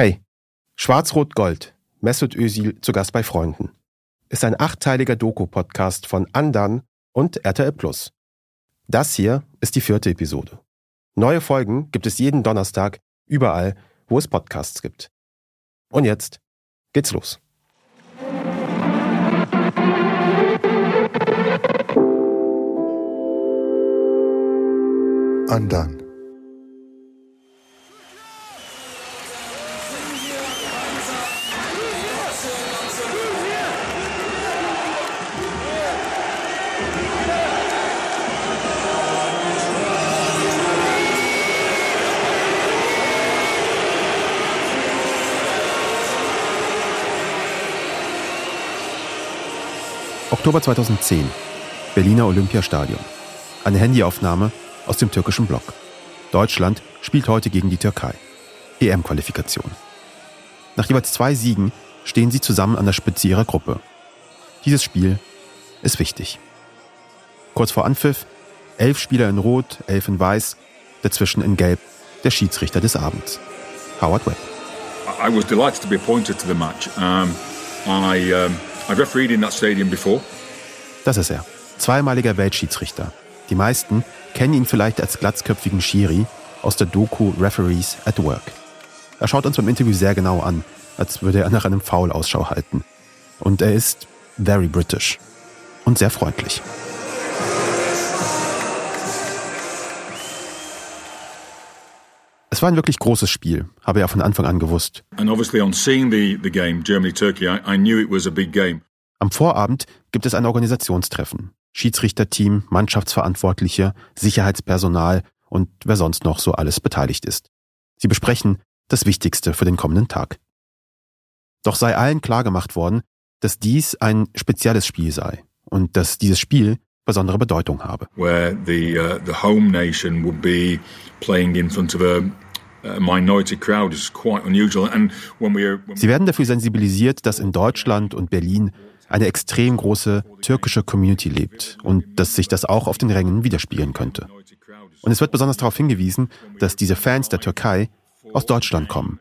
Hey, Schwarz-Rot-Gold, Mesut Özil zu Gast bei Freunden, ist ein achteiliger Doku-Podcast von Andan und RTL. Das hier ist die vierte Episode. Neue Folgen gibt es jeden Donnerstag überall, wo es Podcasts gibt. Und jetzt geht's los. Undone. Oktober 2010. Berliner Olympiastadion. Eine Handyaufnahme aus dem türkischen Block. Deutschland spielt heute gegen die Türkei. EM-Qualifikation. Nach jeweils zwei Siegen stehen sie zusammen an der Spitze ihrer Gruppe. Dieses Spiel ist wichtig. Kurz vor Anpfiff, elf Spieler in Rot, elf in Weiß, dazwischen in Gelb, der Schiedsrichter des Abends. Howard Webb. I was delighted to be appointed to the match. Um, I, um I've refereed in that stadium before. Das ist er. Zweimaliger Weltschiedsrichter. Die meisten kennen ihn vielleicht als glatzköpfigen Schiri aus der Doku Referees at Work. Er schaut uns beim Interview sehr genau an, als würde er nach einem Foul Ausschau halten. Und er ist very British und sehr freundlich. Es war ein wirklich großes Spiel, habe er von Anfang an gewusst. Am Vorabend gibt es ein Organisationstreffen. Schiedsrichterteam, Mannschaftsverantwortliche, Sicherheitspersonal und wer sonst noch so alles beteiligt ist. Sie besprechen das Wichtigste für den kommenden Tag. Doch sei allen klargemacht worden, dass dies ein spezielles Spiel sei und dass dieses Spiel besondere Bedeutung habe. Where the, uh, the home nation would be playing in front of a Sie werden dafür sensibilisiert, dass in Deutschland und Berlin eine extrem große türkische Community lebt und dass sich das auch auf den Rängen widerspiegeln könnte. Und es wird besonders darauf hingewiesen, dass diese Fans der Türkei aus Deutschland kommen,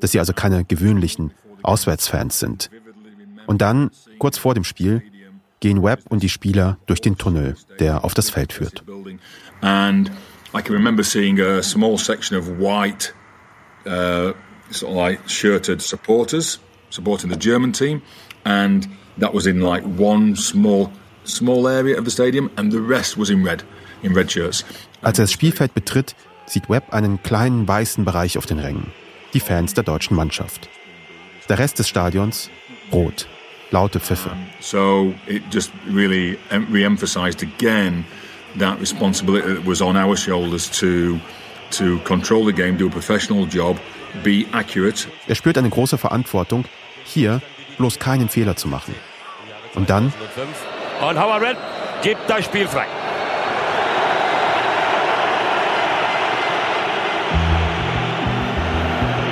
dass sie also keine gewöhnlichen Auswärtsfans sind. Und dann, kurz vor dem Spiel, gehen Webb und die Spieler durch den Tunnel, der auf das Feld führt. And I can remember seeing a small section of white, uh, sort of like shirted supporters supporting the German team, and that was in like one small, small area of the stadium, and the rest was in red, in red shirts. Als er das Spielfeld betritt, sieht Webb einen kleinen weißen Bereich auf den Rängen, die Fans der deutschen Mannschaft. Der Rest des Stadions rot, laute Pfiffe. So it just really re-emphasized again that responsibility that was on our shoulders to to control the game, do a professional job, be accurate. Er spürt eine große Verantwortung, hier bloß keinen Fehler zu machen. Und dann und Howard Red gibt das Spiel frei.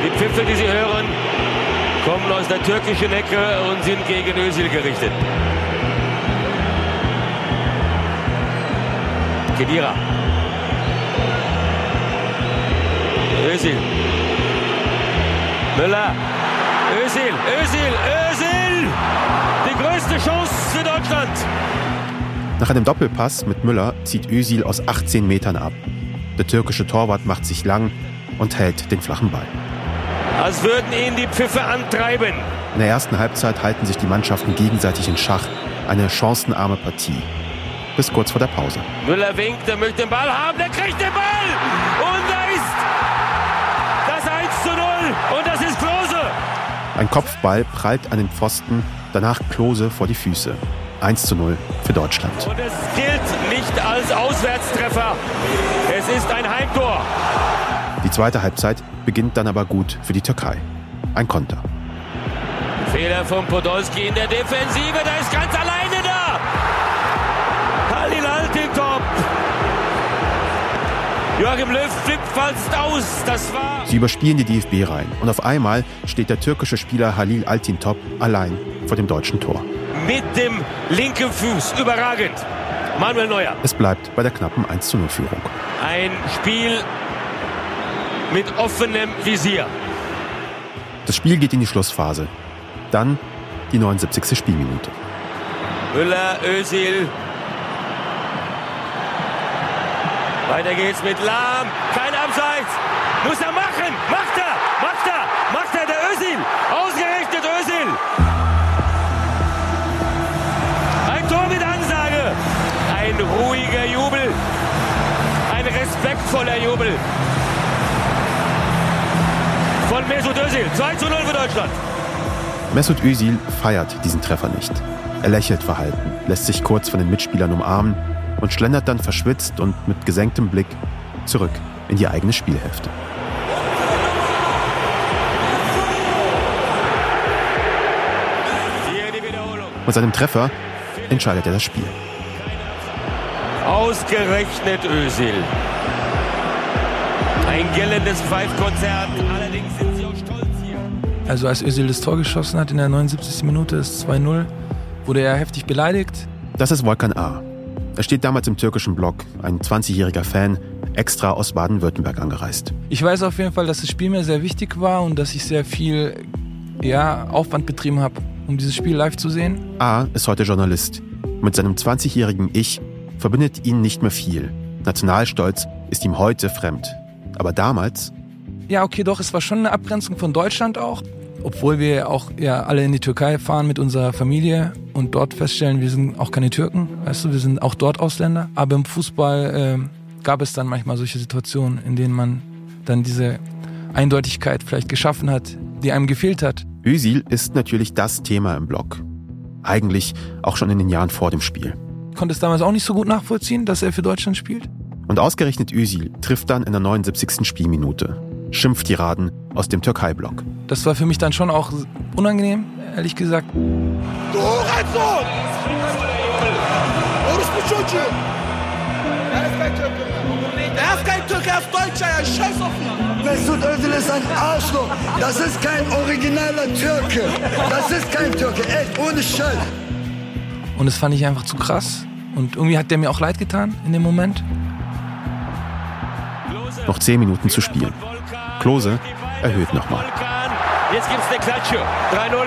Die Pfiffe, die Sie hören, kommen aus der türkischen Ecke und sind gegen Özil gerichtet. Kedira. Özil. Müller. Özil, Özil, Özil! Die größte Chance für Deutschland. Nach einem Doppelpass mit Müller zieht Özil aus 18 Metern ab. Der türkische Torwart macht sich lang und hält den flachen Ball. Als würden ihn die Pfiffe antreiben. In der ersten Halbzeit halten sich die Mannschaften gegenseitig in Schach. Eine chancenarme Partie bis kurz vor der Pause. Müller winkt, er möchte den Ball haben, der kriegt den Ball! Und da ist das 1 zu 0 und das ist Klose! Ein Kopfball prallt an den Pfosten, danach Klose vor die Füße. 1 zu 0 für Deutschland. Und es gilt nicht als Auswärtstreffer. Es ist ein Heimtor. Die zweite Halbzeit beginnt dann aber gut für die Türkei. Ein Konter. Fehler von Podolski in der Defensive, da ist ganz alleine da. Halil Altintop. Joachim Löw flippt fast aus. Das war. Sie überspielen die DFB rein und auf einmal steht der türkische Spieler Halil Altintop allein vor dem deutschen Tor. Mit dem linken Fuß. Überragend. Manuel Neuer. Es bleibt bei der knappen 1 0 Führung. Ein Spiel mit offenem Visier. Das Spiel geht in die Schlussphase. Dann die 79. Spielminute. Müller, Özil. Weiter geht's mit Lahm. Kein Abseits. Muss er machen. Macht er. Macht er. Macht er. Der Özil. Ausgerechnet Özil. Ein Tor mit Ansage. Ein ruhiger Jubel. Ein respektvoller Jubel. Von Mesut Özil. 2 zu 0 für Deutschland. Mesut Özil feiert diesen Treffer nicht. Er lächelt verhalten, lässt sich kurz von den Mitspielern umarmen und schlendert dann verschwitzt und mit gesenktem Blick zurück in die eigene Spielhälfte. Mit seinem Treffer entscheidet er das Spiel. Ausgerechnet Özil. Ein gellendes Pfeifkonzert. Allerdings Also als Özil das Tor geschossen hat in der 79. Minute, das 2-0, wurde er heftig beleidigt. Das ist Volkan A. Er steht damals im türkischen Block, ein 20-jähriger Fan, extra aus Baden-Württemberg angereist. Ich weiß auf jeden Fall, dass das Spiel mir sehr wichtig war und dass ich sehr viel ja, Aufwand betrieben habe, um dieses Spiel live zu sehen. A ist heute Journalist. Mit seinem 20-jährigen Ich verbindet ihn nicht mehr viel. Nationalstolz ist ihm heute fremd. Aber damals? Ja, okay, doch, es war schon eine Abgrenzung von Deutschland auch. Obwohl wir auch ja alle in die Türkei fahren mit unserer Familie und dort feststellen, wir sind auch keine Türken, weißt du, wir sind auch dort Ausländer. Aber im Fußball äh, gab es dann manchmal solche Situationen, in denen man dann diese Eindeutigkeit vielleicht geschaffen hat, die einem gefehlt hat. Özil ist natürlich das Thema im Block. Eigentlich auch schon in den Jahren vor dem Spiel. Ich konnte es damals auch nicht so gut nachvollziehen, dass er für Deutschland spielt. Und ausgerechnet Özil trifft dann in der 79. Spielminute. Schimpftiraden aus dem Türkei-Block. Das war für mich dann schon auch unangenehm, ehrlich gesagt. Du Hurensohn! Orospu Çocuğu! Er ist kein Türke. Er ist kein Türke, er ist Deutscher, er scheiß auf ihn. Mesut Özil ist ein Arschloch. Das ist kein originaler Türke. Das ist kein Türke, echt, ohne Scheiß. Und das fand ich einfach zu krass. Und irgendwie hat der mir auch leid getan in dem Moment. Noch zehn Minuten zu spielen. Klose erhöht nochmal. Jetzt gibt's eine Klatsche. 3-0.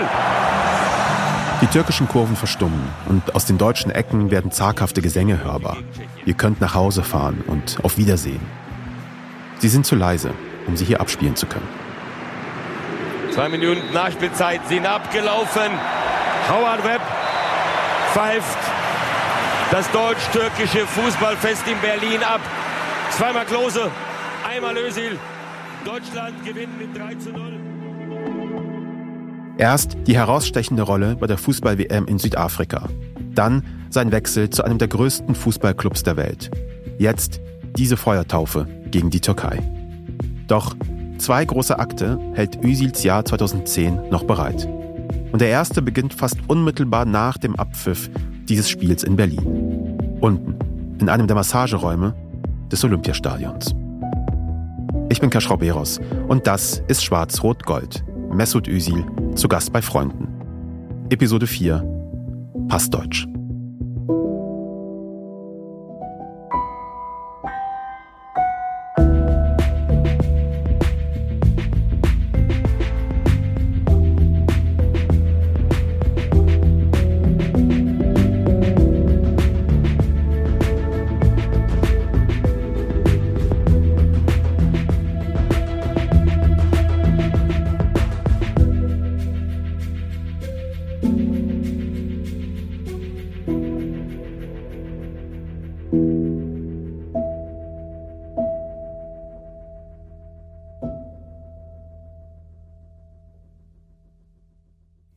Die türkischen Kurven verstummen und aus den deutschen Ecken werden zaghafte Gesänge hörbar. Ihr könnt nach Hause fahren und auf Wiedersehen. Sie sind zu leise, um sie hier abspielen zu können. Zwei Minuten Nachspielzeit sind abgelaufen. Howard Webb pfeift das deutsch-türkische Fußballfest in Berlin ab. Zweimal Klose, einmal Özil. Deutschland gewinnt mit 3 zu 0. Erst die herausstechende Rolle bei der Fußball-WM in Südafrika. Dann sein Wechsel zu einem der größten Fußballclubs der Welt. Jetzt diese Feuertaufe gegen die Türkei. Doch zwei große Akte hält Özils Jahr 2010 noch bereit. Und der erste beginnt fast unmittelbar nach dem Abpfiff dieses Spiels in Berlin. Unten, in einem der Massageräume des Olympiastadions. Ich bin Kaschrau Beros und das ist Schwarz-Rot-Gold. Mesut Özil zu Gast bei Freunden. Episode 4 Passdeutsch.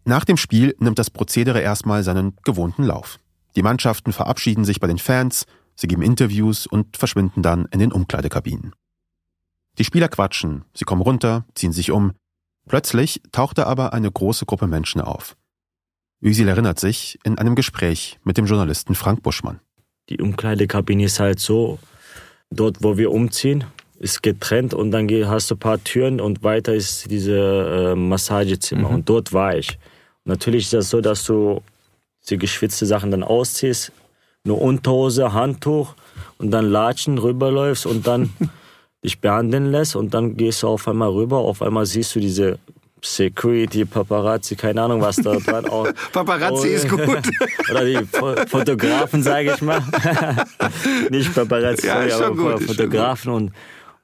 Nach dem Spiel nimmt das Prozedere erstmal seinen gewohnten Lauf. Die Mannschaften verabschieden sich bei den Fans, sie geben Interviews und verschwinden dann in den Umkleidekabinen. Die Spieler quatschen, sie kommen runter, ziehen sich um. Plötzlich taucht da aber eine große Gruppe Menschen auf. Özil erinnert sich in einem Gespräch mit dem Journalisten Frank Buschmann. Die Umkleidekabine ist halt so, dort wo wir umziehen, ist getrennt und dann hast du ein paar Türen und weiter ist diese äh, Massagezimmer Mhm. und dort war ich. Natürlich ist das so, dass du die geschwitzte Sachen dann ausziehst, nur Unterhose, Handtuch und dann Latschen rüberläufst und dann dich behandeln lässt und dann gehst du auf einmal rüber, auf einmal siehst du diese Security, Paparazzi, keine Ahnung, was da dran auch. Paparazzi ist gut. Oder die Fotografen, sage ich mal. Nicht Paparazzi, Ja, ist aber gut, Fotografen und,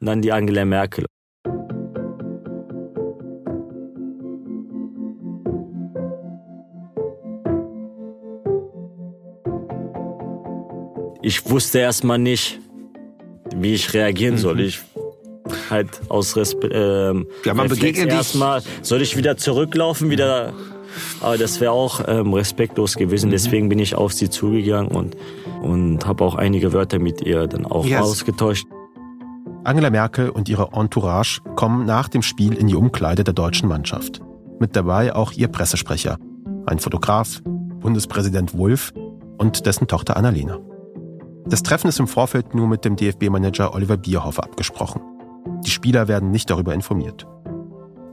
und dann die Angela Merkel. Ich wusste erstmal nicht, wie ich reagieren soll. Mhm. Ich halt aus Respekt. Ähm, Ja, man begegnet erstmal. Soll ich wieder zurücklaufen, wieder? Aber das wäre auch ähm, respektlos Mhm. gewesen. Deswegen bin ich auf sie zugegangen und und habe auch einige Wörter mit ihr dann auch Yes. ausgetauscht. Angela Merkel und ihre Entourage kommen nach dem Spiel in die Umkleide der deutschen Mannschaft. Mit dabei auch ihr Pressesprecher, ein Fotograf, Bundespräsident Wulff und dessen Tochter Annalena. Das Treffen ist im Vorfeld nur mit dem DFB-Manager Oliver Bierhoff abgesprochen. Die Spieler werden nicht darüber informiert.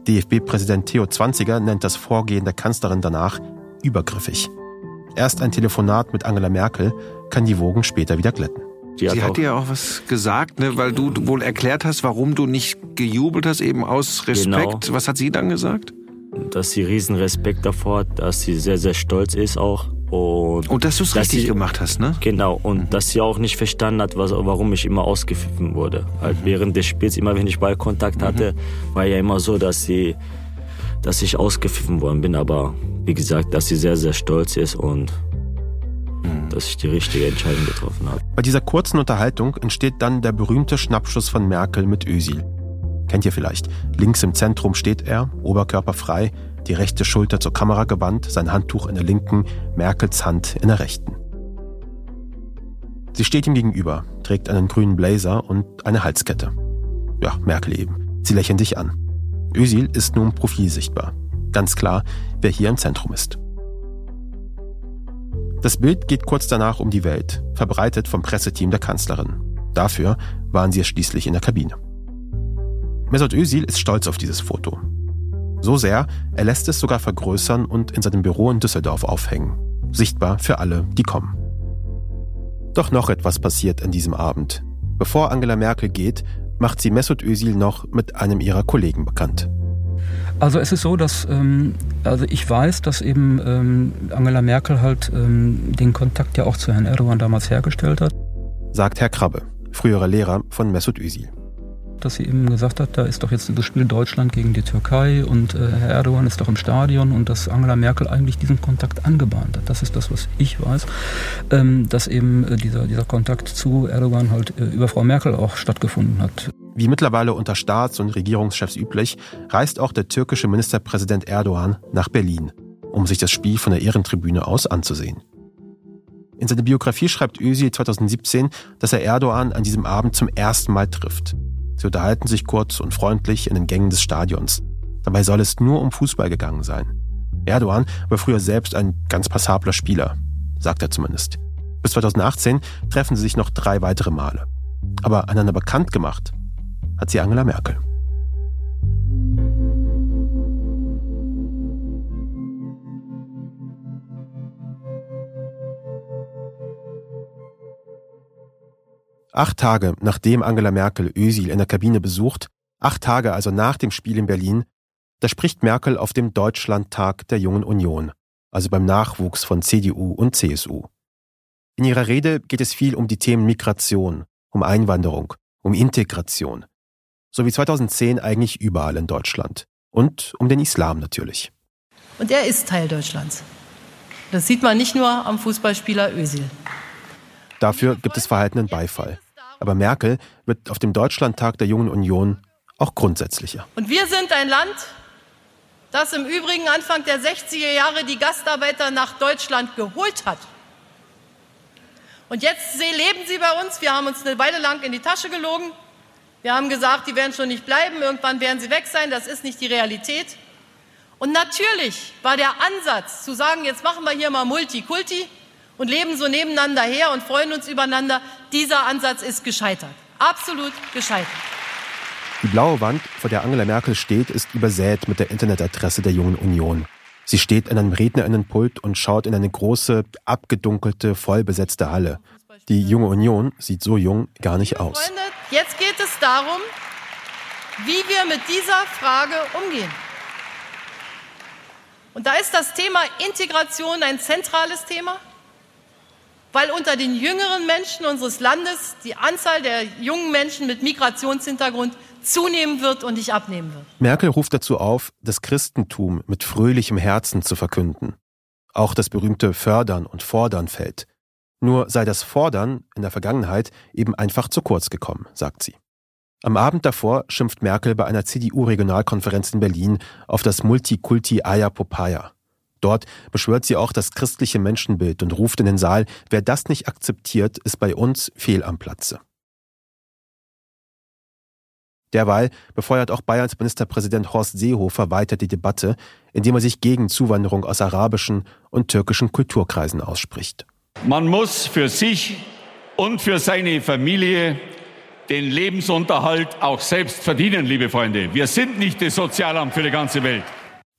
DFB-Präsident Theo Zwanziger nennt das Vorgehen der Kanzlerin danach übergriffig. Erst ein Telefonat mit Angela Merkel kann die Wogen später wieder glätten. Sie auch, hat dir ja auch was gesagt, ne, weil du wohl erklärt hast, warum du nicht gejubelt hast, eben aus Respekt. Genau. Was hat sie dann gesagt? dass sie riesen Respekt davor hat, dass sie sehr, sehr stolz ist auch. Und, Und dass du es richtig sie- gemacht hast, ne? Genau, und dass sie auch nicht verstanden hat, was, warum ich immer ausgepfiffen wurde. Halt während des Spiels, immer wenn ich Ballkontakt hatte, war ja immer so, dass sie, dass ich ausgepfiffen worden bin. Aber wie gesagt, dass sie sehr, sehr stolz ist und dass ich die richtige Entscheidung getroffen habe. Bei dieser kurzen Unterhaltung entsteht dann der berühmte Schnappschuss von Merkel mit Özil. Kennt ihr vielleicht? Links im Zentrum steht er, Oberkörper frei, die rechte Schulter zur Kamera gewandt, sein Handtuch in der linken, Merkels Hand in der rechten. Sie steht ihm gegenüber, trägt einen grünen Blazer und eine Halskette. Ja, Merkel eben. Sie lächeln sich an. Özil ist nun Profil sichtbar. Ganz klar, wer hier im Zentrum ist. Das Bild geht kurz danach um die Welt, verbreitet vom Presseteam der Kanzlerin. Dafür waren sie schließlich in der Kabine. Mesut Özil ist stolz auf dieses Foto. So sehr, er lässt es sogar vergrößern und in seinem Büro in Düsseldorf aufhängen. Sichtbar für alle, die kommen. Doch noch etwas passiert an diesem Abend. Bevor Angela Merkel geht, macht sie Mesut Özil noch mit einem ihrer Kollegen bekannt. Also es ist so, dass ähm, also ich weiß, dass eben ähm, Angela Merkel halt ähm, den Kontakt ja auch zu Herrn Erdogan damals hergestellt hat, Sagt Herr Krabbe, früherer Lehrer von Mesut Özil. Dass sie eben gesagt hat, da ist doch jetzt das Spiel Deutschland gegen die Türkei und äh, Herr Erdogan ist doch im Stadion und dass Angela Merkel eigentlich diesen Kontakt angebahnt hat. Das ist das, was ich weiß, ähm, dass eben äh, dieser, dieser Kontakt zu Erdogan halt äh, über Frau Merkel auch stattgefunden hat. Wie mittlerweile unter Staats- und Regierungschefs üblich, reist auch der türkische Ministerpräsident Erdogan nach Berlin, um sich das Spiel von der Ehrentribüne aus anzusehen. In seiner Biografie schreibt Özil 2017, dass er Erdogan an diesem Abend zum ersten Mal trifft. Sie unterhalten sich kurz und freundlich in den Gängen des Stadions. Dabei soll es nur um Fußball gegangen sein. Erdogan war früher selbst ein ganz passabler Spieler, sagt er zumindest. Bis 2018 treffen sie sich noch drei weitere Male. Aber einander bekannt gemacht hat sie Angela Merkel. Acht Tage nachdem Angela Merkel Özil in der Kabine besucht, acht Tage also nach dem Spiel in Berlin, da spricht Merkel auf dem Deutschlandtag der Jungen Union, also beim Nachwuchs von CDU und CSU. In ihrer Rede geht es viel um die Themen Migration, um Einwanderung, um Integration, so wie 2010 eigentlich überall in Deutschland. Und um den Islam natürlich. Und er ist Teil Deutschlands. Das sieht man nicht nur am Fußballspieler Özil. Dafür gibt es verhaltenen Beifall. Aber Merkel wird auf dem Deutschlandtag der Jungen Union auch grundsätzlicher. Und wir sind ein Land, das im Übrigen Anfang der 60er Jahre die Gastarbeiter nach Deutschland geholt hat. Und jetzt leben sie bei uns. Wir haben uns eine Weile lang in die Tasche gelogen. Wir haben gesagt, die werden schon nicht bleiben. Irgendwann werden sie weg sein. Das ist nicht die Realität. Und natürlich war der Ansatz zu sagen, jetzt machen wir hier mal Multikulti und leben so nebeneinander her und freuen uns übereinander. Dieser Ansatz ist gescheitert. Absolut gescheitert. Die blaue Wand, vor der Angela Merkel steht, ist übersät mit der Internetadresse der Jungen Union. Sie steht an einem Rednerinnenpult und schaut in eine große, abgedunkelte, vollbesetzte Halle. Die Junge Union sieht so jung gar nicht aus. Freunde, jetzt geht es darum, wie wir mit dieser Frage umgehen. Und da ist das Thema Integration ein zentrales Thema, weil unter den jüngeren Menschen unseres Landes die Anzahl der jungen Menschen mit Migrationshintergrund zunehmen wird und nicht abnehmen wird. Merkel ruft dazu auf, das Christentum mit fröhlichem Herzen zu verkünden. Auch das berühmte Fördern und Fordern fällt. Nur sei das Fordern in der Vergangenheit eben einfach zu kurz gekommen, sagt sie. Am Abend davor schimpft Merkel bei einer CDU-Regionalkonferenz in Berlin auf das Multikulti Aya Popaya. Dort beschwört sie auch das christliche Menschenbild und ruft in den Saal, wer das nicht akzeptiert, ist bei uns fehl am Platze. Derweil befeuert auch Bayerns Ministerpräsident Horst Seehofer weiter die Debatte, indem er sich gegen Zuwanderung aus arabischen und türkischen Kulturkreisen ausspricht. Man muss für sich und für seine Familie den Lebensunterhalt auch selbst verdienen, liebe Freunde. Wir sind nicht das Sozialamt für die ganze Welt.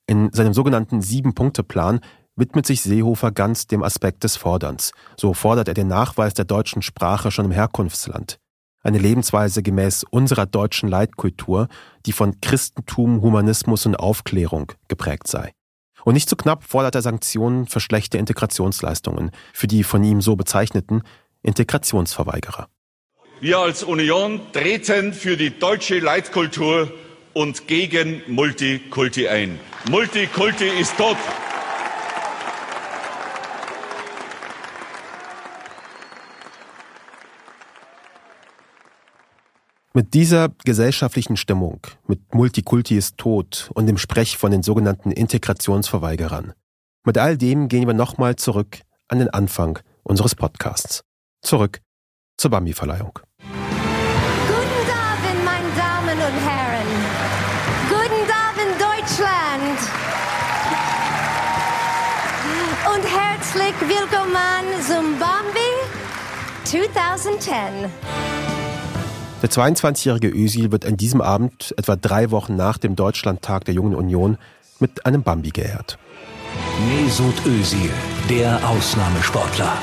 In seinem sogenannten Sieben-Punkte-Plan widmet sich Seehofer ganz dem Aspekt des Forderns. So fordert er den Nachweis der deutschen Sprache schon im Herkunftsland. Eine Lebensweise gemäß unserer deutschen Leitkultur, die von Christentum, Humanismus und Aufklärung geprägt sei. Und nicht zu knapp fordert er Sanktionen für schlechte Integrationsleistungen, für die von ihm so bezeichneten Integrationsverweigerer. Wir als Union treten für die deutsche Leitkultur und gegen Multikulti ein. Multikulti ist tot. Mit dieser gesellschaftlichen Stimmung, mit Multikulti ist tot und dem Sprech von den sogenannten Integrationsverweigerern, mit all dem gehen wir nochmal zurück an den Anfang unseres Podcasts. Zurück zur Bambi-Verleihung. Herzlich willkommen zum Bambi 2010. Der 22-jährige Özil wird an diesem Abend, etwa drei Wochen nach dem Deutschlandtag der Jungen Union, mit einem Bambi geehrt. Mesut Özil, der Ausnahmesportler.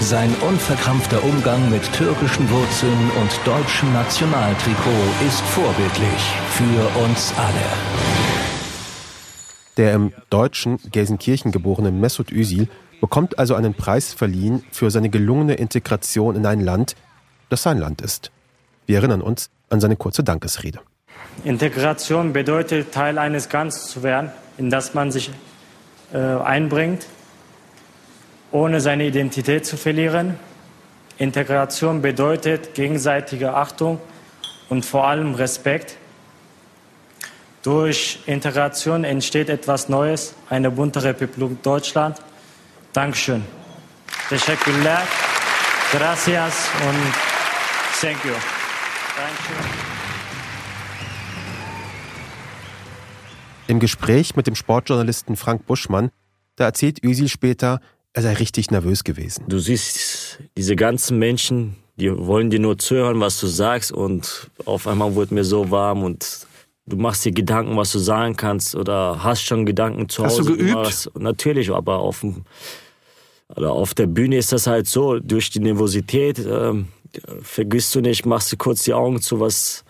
Sein unverkrampfter Umgang mit türkischen Wurzeln und deutschem Nationaltrikot ist vorbildlich für uns alle. Der im deutschen Gelsenkirchen geborene Mesut Özil bekommt also einen Preis verliehen für seine gelungene Integration in ein Land, das sein Land ist. Wir erinnern uns an seine kurze Dankesrede. Integration bedeutet, Teil eines Ganzen zu werden, in das man sich äh, einbringt, ohne seine Identität zu verlieren. Integration bedeutet gegenseitige Achtung und vor allem Respekt. Durch Integration entsteht etwas Neues, eine bunte Republik Deutschland. Dankeschön. Teşekkürler. Gracias und thank you. Dankeschön. Im Gespräch mit dem Sportjournalisten Frank Buschmann, da erzählt Özil später, er sei richtig nervös gewesen. Du siehst diese ganzen Menschen, die wollen dir nur zuhören, was du sagst und auf einmal wurde mir so warm und du machst dir Gedanken, was du sagen kannst oder hast schon Gedanken zu Hause. Hast du geübt? Was, natürlich, aber auf, dem, oder auf der Bühne ist das halt so, durch die Nervosität ähm, vergisst du nicht, machst du kurz die Augen zu, was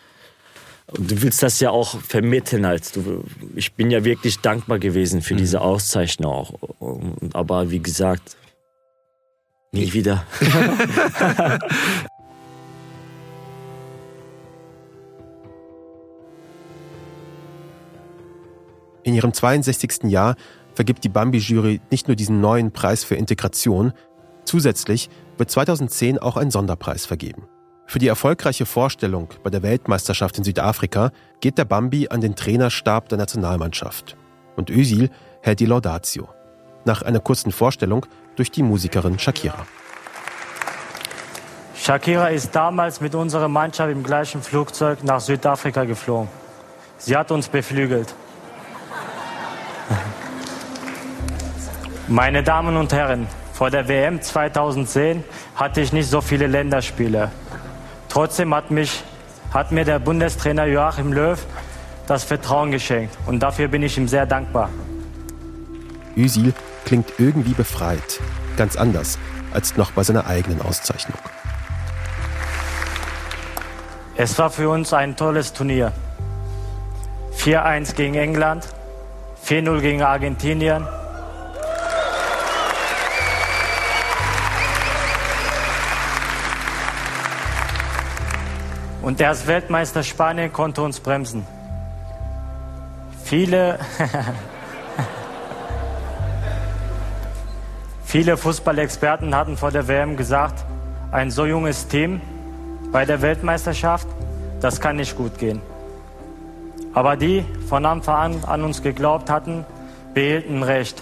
du willst das ja auch vermitteln halt. Du, ich bin ja wirklich dankbar gewesen für mhm. diese Auszeichnung auch. Aber wie gesagt, nie wieder. In ihrem 62. Jahr vergibt die Bambi-Jury nicht nur diesen neuen Preis für Integration, zusätzlich wird 2010 auch ein Sonderpreis vergeben. Für die erfolgreiche Vorstellung bei der Weltmeisterschaft in Südafrika geht der Bambi an den Trainerstab der Nationalmannschaft. Und Özil hält die Laudatio. Nach einer kurzen Vorstellung durch die Musikerin Shakira. Shakira ist damals mit unserer Mannschaft im gleichen Flugzeug nach Südafrika geflogen. Sie hat uns beflügelt. Meine Damen und Herren, vor der WM 2010 hatte ich nicht so viele Länderspiele. Trotzdem hat, mich, hat mir der Bundestrainer Joachim Löw das Vertrauen geschenkt und dafür bin ich ihm sehr dankbar. Özil klingt irgendwie befreit, ganz anders als noch bei seiner eigenen Auszeichnung. Es war für uns ein tolles Turnier. 4-1 gegen England, 4-0 gegen Argentinien. Und erst Weltmeister Spanien konnte uns bremsen. Viele, viele Fußballexperten hatten vor der WM gesagt, ein so junges Team bei der Weltmeisterschaft, das kann nicht gut gehen. Aber die von Anfang an an uns geglaubt hatten, behielten Recht.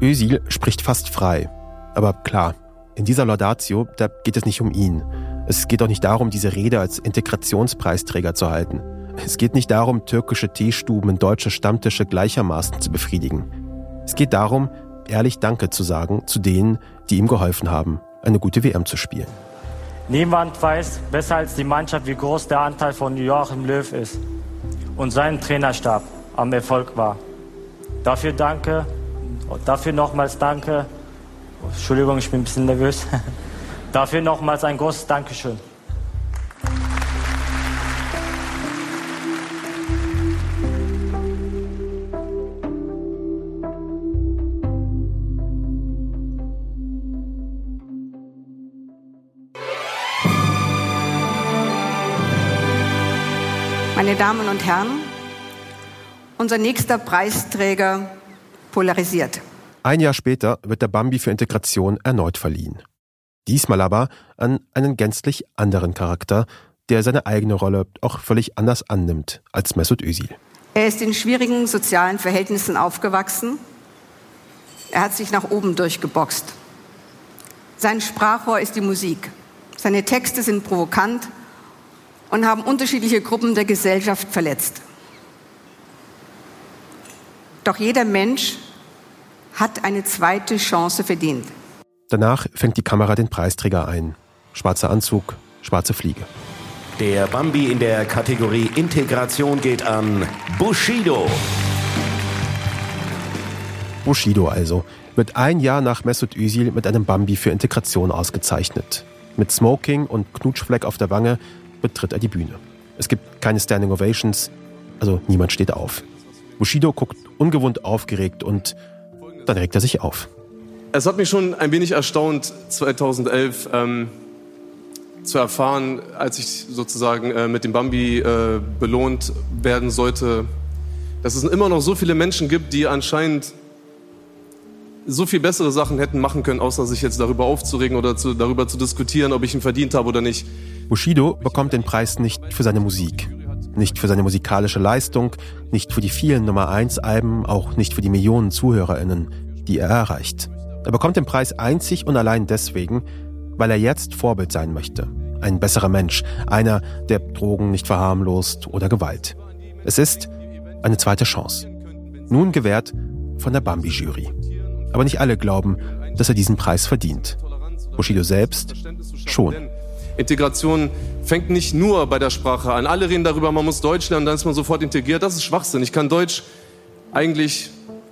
Özil spricht fast frei. Aber klar, in dieser Laudatio, da geht es nicht um ihn. Es geht auch nicht darum, diese Rede als Integrationspreisträger zu halten. Es geht nicht darum, türkische Teestuben und deutsche Stammtische gleichermaßen zu befriedigen. Es geht darum, ehrlich Danke zu sagen zu denen, die ihm geholfen haben, eine gute WM zu spielen. Niemand weiß besser als die Mannschaft, wie groß der Anteil von Joachim Löw ist und sein Trainerstab am Erfolg war. Dafür danke, dafür nochmals danke. Entschuldigung, ich bin ein bisschen nervös. Dafür nochmals ein großes Dankeschön. Meine Damen und Herren, unser nächster Preisträger polarisiert. Ein Jahr später wird der Bambi für Integration erneut verliehen. Diesmal aber an einen gänzlich anderen Charakter, der seine eigene Rolle auch völlig anders annimmt als Mesut Özil. Er ist in schwierigen sozialen Verhältnissen aufgewachsen. Er hat sich nach oben durchgeboxt. Sein Sprachrohr ist die Musik. Seine Texte sind provokant und haben unterschiedliche Gruppen der Gesellschaft verletzt. Doch jeder Mensch hat eine zweite Chance verdient. Danach fängt die Kamera den Preisträger ein. Schwarzer Anzug, schwarze Fliege. Der Bambi in der Kategorie Integration geht an Bushido. Bushido also wird ein Jahr nach Mesut Özil mit einem Bambi für Integration ausgezeichnet. Mit Smoking und Knutschfleck auf der Wange betritt er die Bühne. Es gibt keine Standing Ovations, also niemand steht auf. Bushido guckt ungewohnt aufgeregt und dann regt er sich auf. Es hat mich schon ein wenig erstaunt, 2011 ähm, zu erfahren, als ich sozusagen äh, mit dem Bambi äh, belohnt werden sollte, dass es immer noch so viele Menschen gibt, die anscheinend so viel bessere Sachen hätten machen können, außer sich jetzt darüber aufzuregen oder zu, darüber zu diskutieren, ob ich ihn verdient habe oder nicht. Bushido bekommt den Preis nicht für seine Musik, nicht für seine musikalische Leistung, nicht für die vielen Nummer 1 Alben, auch nicht für die Millionen Zuhörerinnen, die er erreicht. Er bekommt den Preis einzig und allein deswegen, weil er jetzt Vorbild sein möchte. Ein besserer Mensch, einer, der Drogen nicht verharmlost oder Gewalt. Es ist eine zweite Chance. Nun gewährt von der Bambi-Jury. Aber nicht alle glauben, dass er diesen Preis verdient. Bushido selbst schon. Integration fängt nicht nur bei der Sprache an. Alle reden darüber, man muss Deutsch lernen, dann ist man sofort integriert. Das ist Schwachsinn. Ich kann Deutsch eigentlich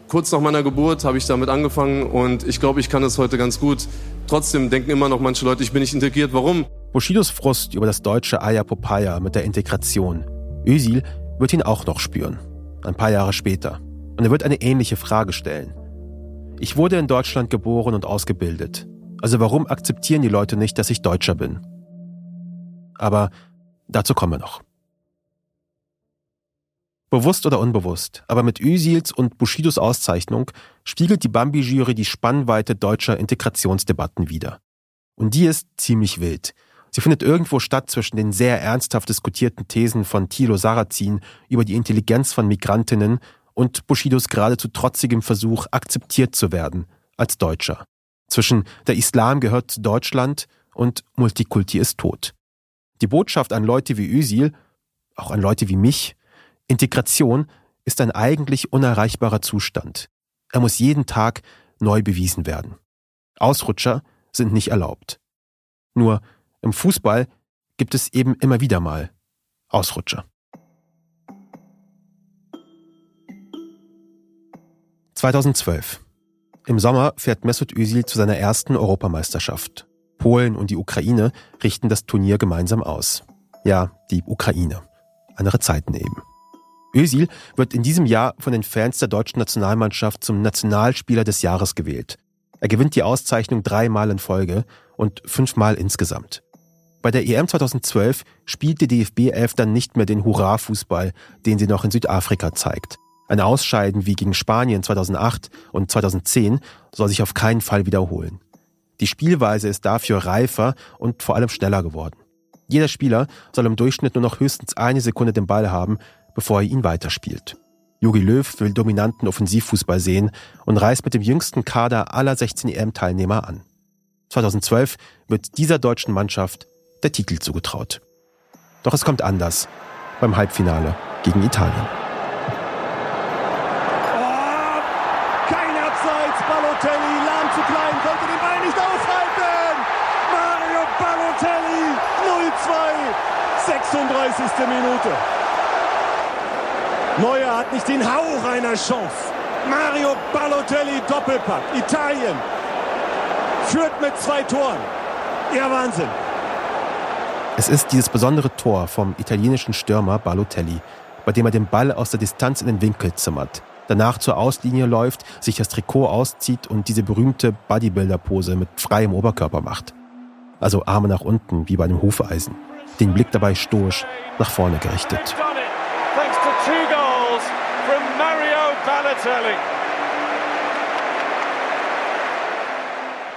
kurz nach meiner Geburt habe ich damit angefangen und ich glaube, ich kann es heute ganz gut. Trotzdem denken immer noch manche Leute, ich bin nicht integriert. Warum? Bushidos Frust über das deutsche Ayapopaya mit der Integration. Özil wird ihn auch noch spüren. Ein paar Jahre später. Und er wird eine ähnliche Frage stellen. Ich wurde in Deutschland geboren und ausgebildet. Also warum akzeptieren die Leute nicht, dass ich Deutscher bin? Aber dazu kommen wir noch. Bewusst oder unbewusst, aber mit Üsils und Bushidos Auszeichnung spiegelt die Bambi-Jury die Spannweite deutscher Integrationsdebatten wider. Und die ist ziemlich wild. Sie findet irgendwo statt zwischen den sehr ernsthaft diskutierten Thesen von Thilo Sarrazin über die Intelligenz von Migrantinnen und Bushidos geradezu trotzigem Versuch, akzeptiert zu werden als Deutscher. Zwischen der Islam gehört zu Deutschland und Multikulti ist tot. Die Botschaft an Leute wie Üsil, auch an Leute wie mich, Integration ist ein eigentlich unerreichbarer Zustand. Er muss jeden Tag neu bewiesen werden. Ausrutscher sind nicht erlaubt. Nur im Fußball gibt es eben immer wieder mal Ausrutscher. (2012) Im Sommer fährt Mesut Özil zu seiner ersten Europameisterschaft. Polen und die Ukraine richten das Turnier gemeinsam aus. Ja, die Ukraine. Andere Zeiten eben. Özil wird in diesem Jahr von den Fans der deutschen Nationalmannschaft zum Nationalspieler des Jahres gewählt. Er gewinnt die Auszeichnung dreimal in Folge und fünfmal insgesamt. Bei der EM 2012 spielt die DFB 11 dann nicht mehr den Hurra-Fußball, den sie noch in Südafrika zeigt. Ein Ausscheiden wie gegen Spanien 2008 und 2010 soll sich auf keinen Fall wiederholen. Die Spielweise ist dafür reifer und vor allem schneller geworden. Jeder Spieler soll im Durchschnitt nur noch höchstens eine Sekunde den Ball haben, bevor er ihn weiterspielt. Jogi Löw will dominanten Offensivfußball sehen und reist mit dem jüngsten Kader aller 16 EM-Teilnehmer an. 2012 wird dieser deutschen Mannschaft der Titel zugetraut. Doch es kommt anders beim Halbfinale gegen Italien. Oh, kein Abseits, Balotelli, lahm zu klein, konnte den Ball nicht aufhalten. Mario Balotelli, 0-2, 36. Minute. Neuer hat nicht den Hauch einer Chance. Mario Balotelli Doppelpack. Italien führt mit zwei Toren. Ja, Wahnsinn. Es ist dieses besondere Tor vom italienischen Stürmer Balotelli, bei dem er den Ball aus der Distanz in den Winkel zimmert, danach zur Auslinie läuft, sich das Trikot auszieht und diese berühmte Bodybuilder-Pose mit freiem Oberkörper macht. Also Arme nach unten, wie bei einem Hufeisen. Den Blick dabei stoisch nach vorne gerichtet.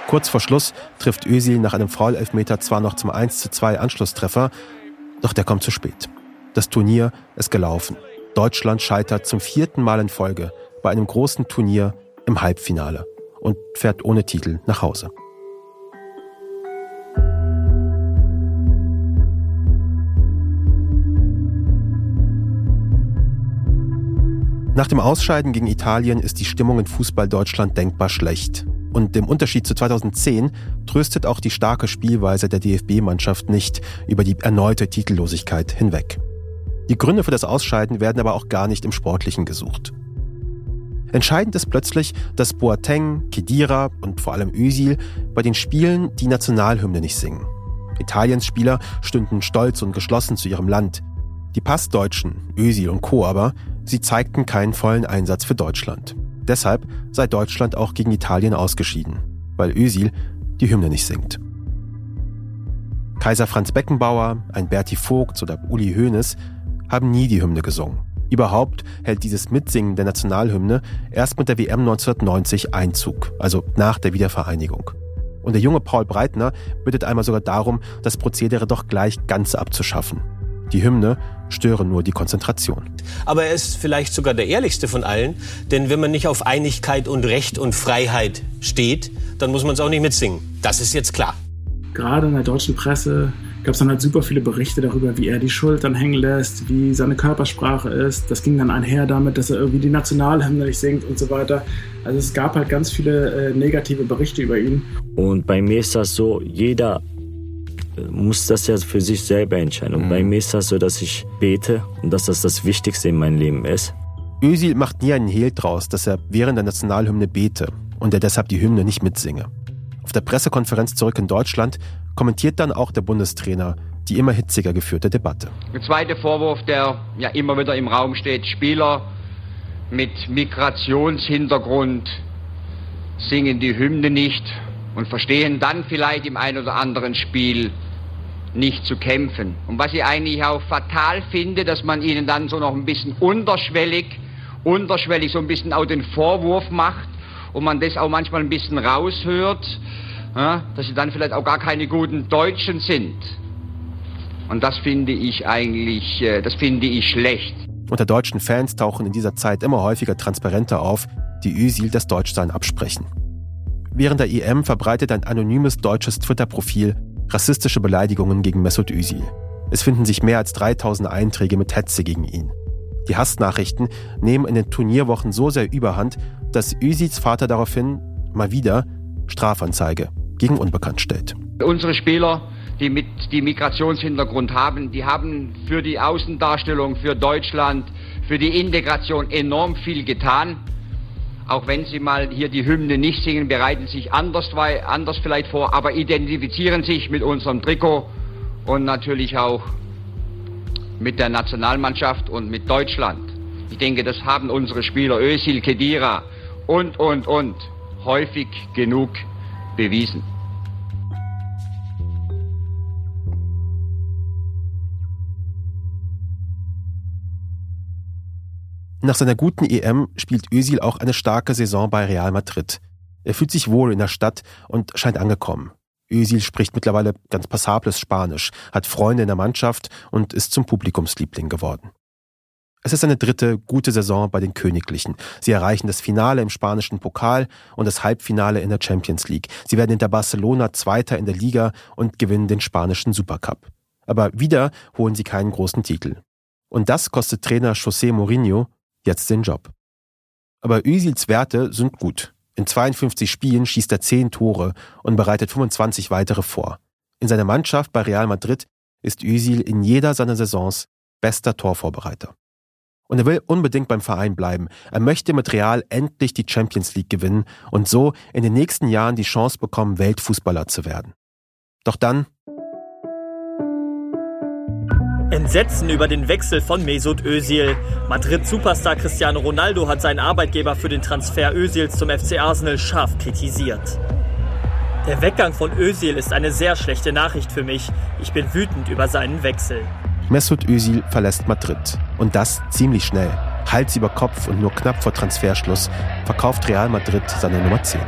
Kurz vor Schluss trifft Özil nach einem Foul-Elfmeter zwar noch zum 1:2 Anschlusstreffer, doch der kommt zu spät. Das Turnier ist gelaufen. Deutschland scheitert zum vierten Mal in Folge bei einem großen Turnier im Halbfinale und fährt ohne Titel nach Hause. Nach dem Ausscheiden gegen Italien ist die Stimmung in Fußball Deutschland denkbar schlecht. Und im Unterschied zu 2010 tröstet auch die starke Spielweise der DFB-Mannschaft nicht über die erneute Titellosigkeit hinweg. Die Gründe für das Ausscheiden werden aber auch gar nicht im Sportlichen gesucht. Entscheidend ist plötzlich, dass Boateng, Kedira und vor allem Özil bei den Spielen die Nationalhymne nicht singen. Italiens Spieler stünden stolz und geschlossen zu ihrem Land. Die Passdeutschen, Özil und Co. aber Sie zeigten keinen vollen Einsatz für Deutschland. Deshalb sei Deutschland auch gegen Italien ausgeschieden, weil Özil die Hymne nicht singt. Kaiser Franz Beckenbauer, ein Berti Vogts oder Uli Hoeneß haben nie die Hymne gesungen. Überhaupt hält dieses Mitsingen der Nationalhymne erst mit der WM 1990 Einzug, also nach der Wiedervereinigung. Und der junge Paul Breitner bittet einmal sogar darum, das Prozedere doch gleich ganz abzuschaffen. Die Hymne störe nur die Konzentration. Aber er ist vielleicht sogar der ehrlichste von allen, denn wenn man nicht auf Einigkeit und Recht und Freiheit steht, dann muss man es auch nicht mitsingen. Das ist jetzt klar. Gerade in der deutschen Presse gab es dann halt super viele Berichte darüber, wie er die Schultern hängen lässt, wie seine Körpersprache ist. Das ging dann einher damit, dass er irgendwie die Nationalhymne nicht singt und so weiter. Also es gab halt ganz viele äh, negative Berichte über ihn. Und bei mir ist das so, jeder muss das ja für sich selber entscheiden. Und mhm. bei mir ist das so, dass ich bete und dass das das Wichtigste in meinem Leben ist. Özil macht nie einen Hehl draus, dass er während der Nationalhymne bete und er deshalb die Hymne nicht mitsinge. Auf der Pressekonferenz zurück in Deutschland kommentiert dann auch der Bundestrainer die immer hitziger geführte Debatte. Der zweite Vorwurf, der ja immer wieder im Raum steht, Spieler mit Migrationshintergrund singen die Hymne nicht und verstehen dann vielleicht im ein oder anderen Spiel nicht zu kämpfen. Und was ich eigentlich auch fatal finde, dass man ihnen dann so noch ein bisschen unterschwellig, unterschwellig so ein bisschen auch den Vorwurf macht und man das auch manchmal ein bisschen raushört, ja, dass sie dann vielleicht auch gar keine guten Deutschen sind. Und das finde ich eigentlich, äh, das finde ich schlecht. Unter deutschen Fans tauchen in dieser Zeit immer häufiger Transparente auf, die Özil das Deutschsein absprechen. Während der EM verbreitet ein anonymes deutsches Twitter-Profil rassistische Beleidigungen gegen Mesut Özil. Es finden sich mehr als 3000 Einträge mit Hetze gegen ihn. Die Hassnachrichten nehmen in den Turnierwochen so sehr überhand, dass Özils Vater daraufhin mal wieder Strafanzeige gegen Unbekannt stellt. Unsere Spieler, die mit die Migrationshintergrund haben, die haben für die Außendarstellung, für Deutschland, für die Integration enorm viel getan auch wenn Sie mal hier die Hymne nicht singen, bereiten sich anders, anders vielleicht vor, aber identifizieren sich mit unserem Trikot und natürlich auch mit der Nationalmannschaft und mit Deutschland. Ich denke, das haben unsere Spieler Özil, Kedira und, und, und häufig genug bewiesen. Nach seiner guten EM spielt Özil auch eine starke Saison bei Real Madrid. Er fühlt sich wohl in der Stadt und scheint angekommen. Özil spricht mittlerweile ganz passables Spanisch, hat Freunde in der Mannschaft und ist zum Publikumsliebling geworden. Es ist eine dritte gute Saison bei den Königlichen. Sie erreichen das Finale im spanischen Pokal und das Halbfinale in der Champions League. Sie werden hinter Barcelona Zweiter in der Liga und gewinnen den spanischen Supercup. Aber wieder holen sie keinen großen Titel. Und das kostet Trainer José Mourinho jetzt den Job. Aber Özils Werte sind gut. In 52 Spielen schießt er 10 Tore und bereitet 25 weitere vor. In seiner Mannschaft bei Real Madrid ist Özil in jeder seiner Saisons bester Torvorbereiter. Und er will unbedingt beim Verein bleiben. Er möchte mit Real endlich die Champions League gewinnen und so in den nächsten Jahren die Chance bekommen, Weltfußballer zu werden. Doch dann Entsetzen über den Wechsel von Mesut Özil. Madrid-Superstar Cristiano Ronaldo hat seinen Arbeitgeber für den Transfer Özils zum FC Arsenal scharf kritisiert. Der Weggang von Özil ist eine sehr schlechte Nachricht für mich. Ich bin wütend über seinen Wechsel. Mesut Özil verlässt Madrid. Und das ziemlich schnell. Hals über Kopf und nur knapp vor Transferschluss verkauft Real Madrid seine Nummer 10.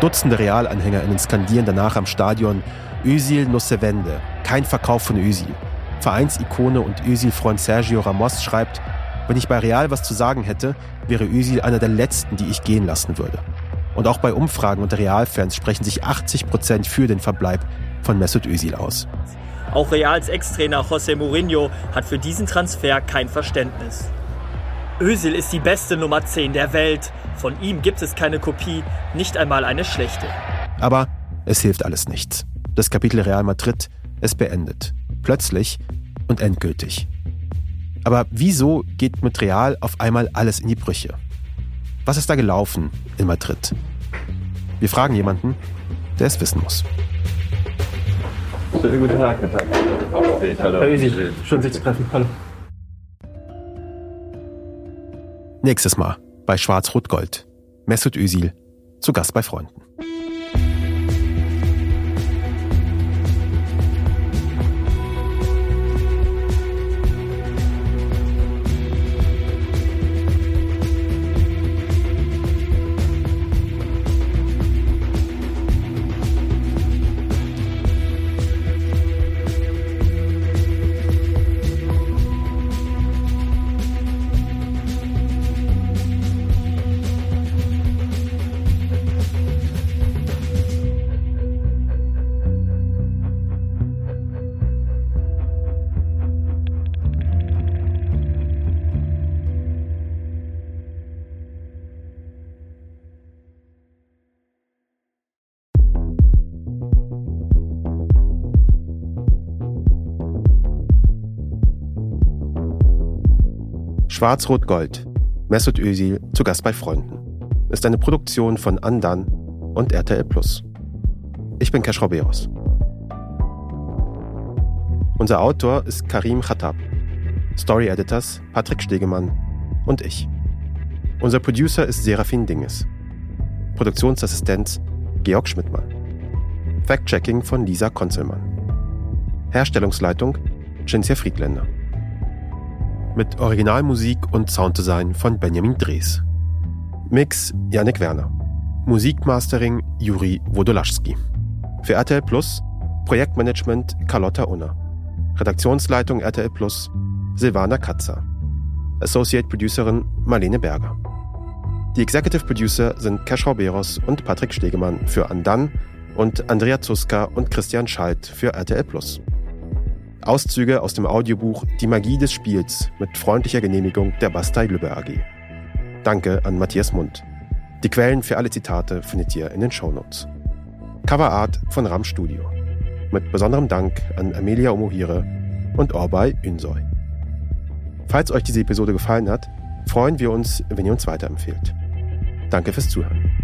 Dutzende Realanhängerinnen skandieren danach am Stadion Özil no se vende, kein Verkauf von Özil. Vereinsikone und Özil-Freund Sergio Ramos schreibt, wenn ich bei Real was zu sagen hätte, wäre Özil einer der letzten, die ich gehen lassen würde. Und auch bei Umfragen unter Realfans sprechen sich 80 Prozent für den Verbleib von Mesut Özil aus. Auch Reals Ex-Trainer José Mourinho hat für diesen Transfer kein Verständnis. Özil ist die beste Nummer 10 der Welt. Von ihm gibt es keine Kopie, nicht einmal eine schlechte. Aber es hilft alles nichts. Das Kapitel Real Madrid ist beendet. Plötzlich und endgültig. Aber wieso geht mit Real auf einmal alles in die Brüche? Was ist da gelaufen in Madrid? Wir fragen jemanden, der es wissen muss. Schönen guten Tag, Herr Tag. Hallo. Herr schön sich zu treffen. Hallo. Nächstes Mal bei Schwarz-Rot-Gold. Mesut Özil zu Gast bei Freunden. Schwarz-Rot-Gold. Mesut Özil zu Gast bei Freunden. Ist eine Produktion von Andan und RTL. Ich bin Kesh Roberos. Unser Autor ist Karim Khattab. Story Editors Patrick Stegemann und ich. Unser Producer ist Serafin Dinges. Produktionsassistenz Georg Schmidtmann. Fact-Checking von Lisa Konzelmann. Herstellungsleitung Cinzia Friedländer mit Originalmusik und Sounddesign von Benjamin Drees. Mix Janik Werner. Musikmastering Juri Wodolaschski. Für RTL Plus Projektmanagement Carlotta Unner. Redaktionsleitung RTL Plus Silvana Katzer. Associate Producerin Marlene Berger. Die Executive Producer sind Cash Beros und Patrick Stegemann für Andan und Andrea Zuska und Christian Schalt für RTL Plus. Auszüge aus dem Audiobuch Die Magie des Spiels mit freundlicher Genehmigung der Bastei Lübbe AG. Danke an Matthias Mund. Die Quellen für alle Zitate findet ihr in den Shownotes. Coverart von Ram Studio. Mit besonderem Dank an Amelia Omohire und Orbay Ünsoy. Falls euch diese Episode gefallen hat, freuen wir uns, wenn ihr uns weiterempfehlt. Danke fürs Zuhören.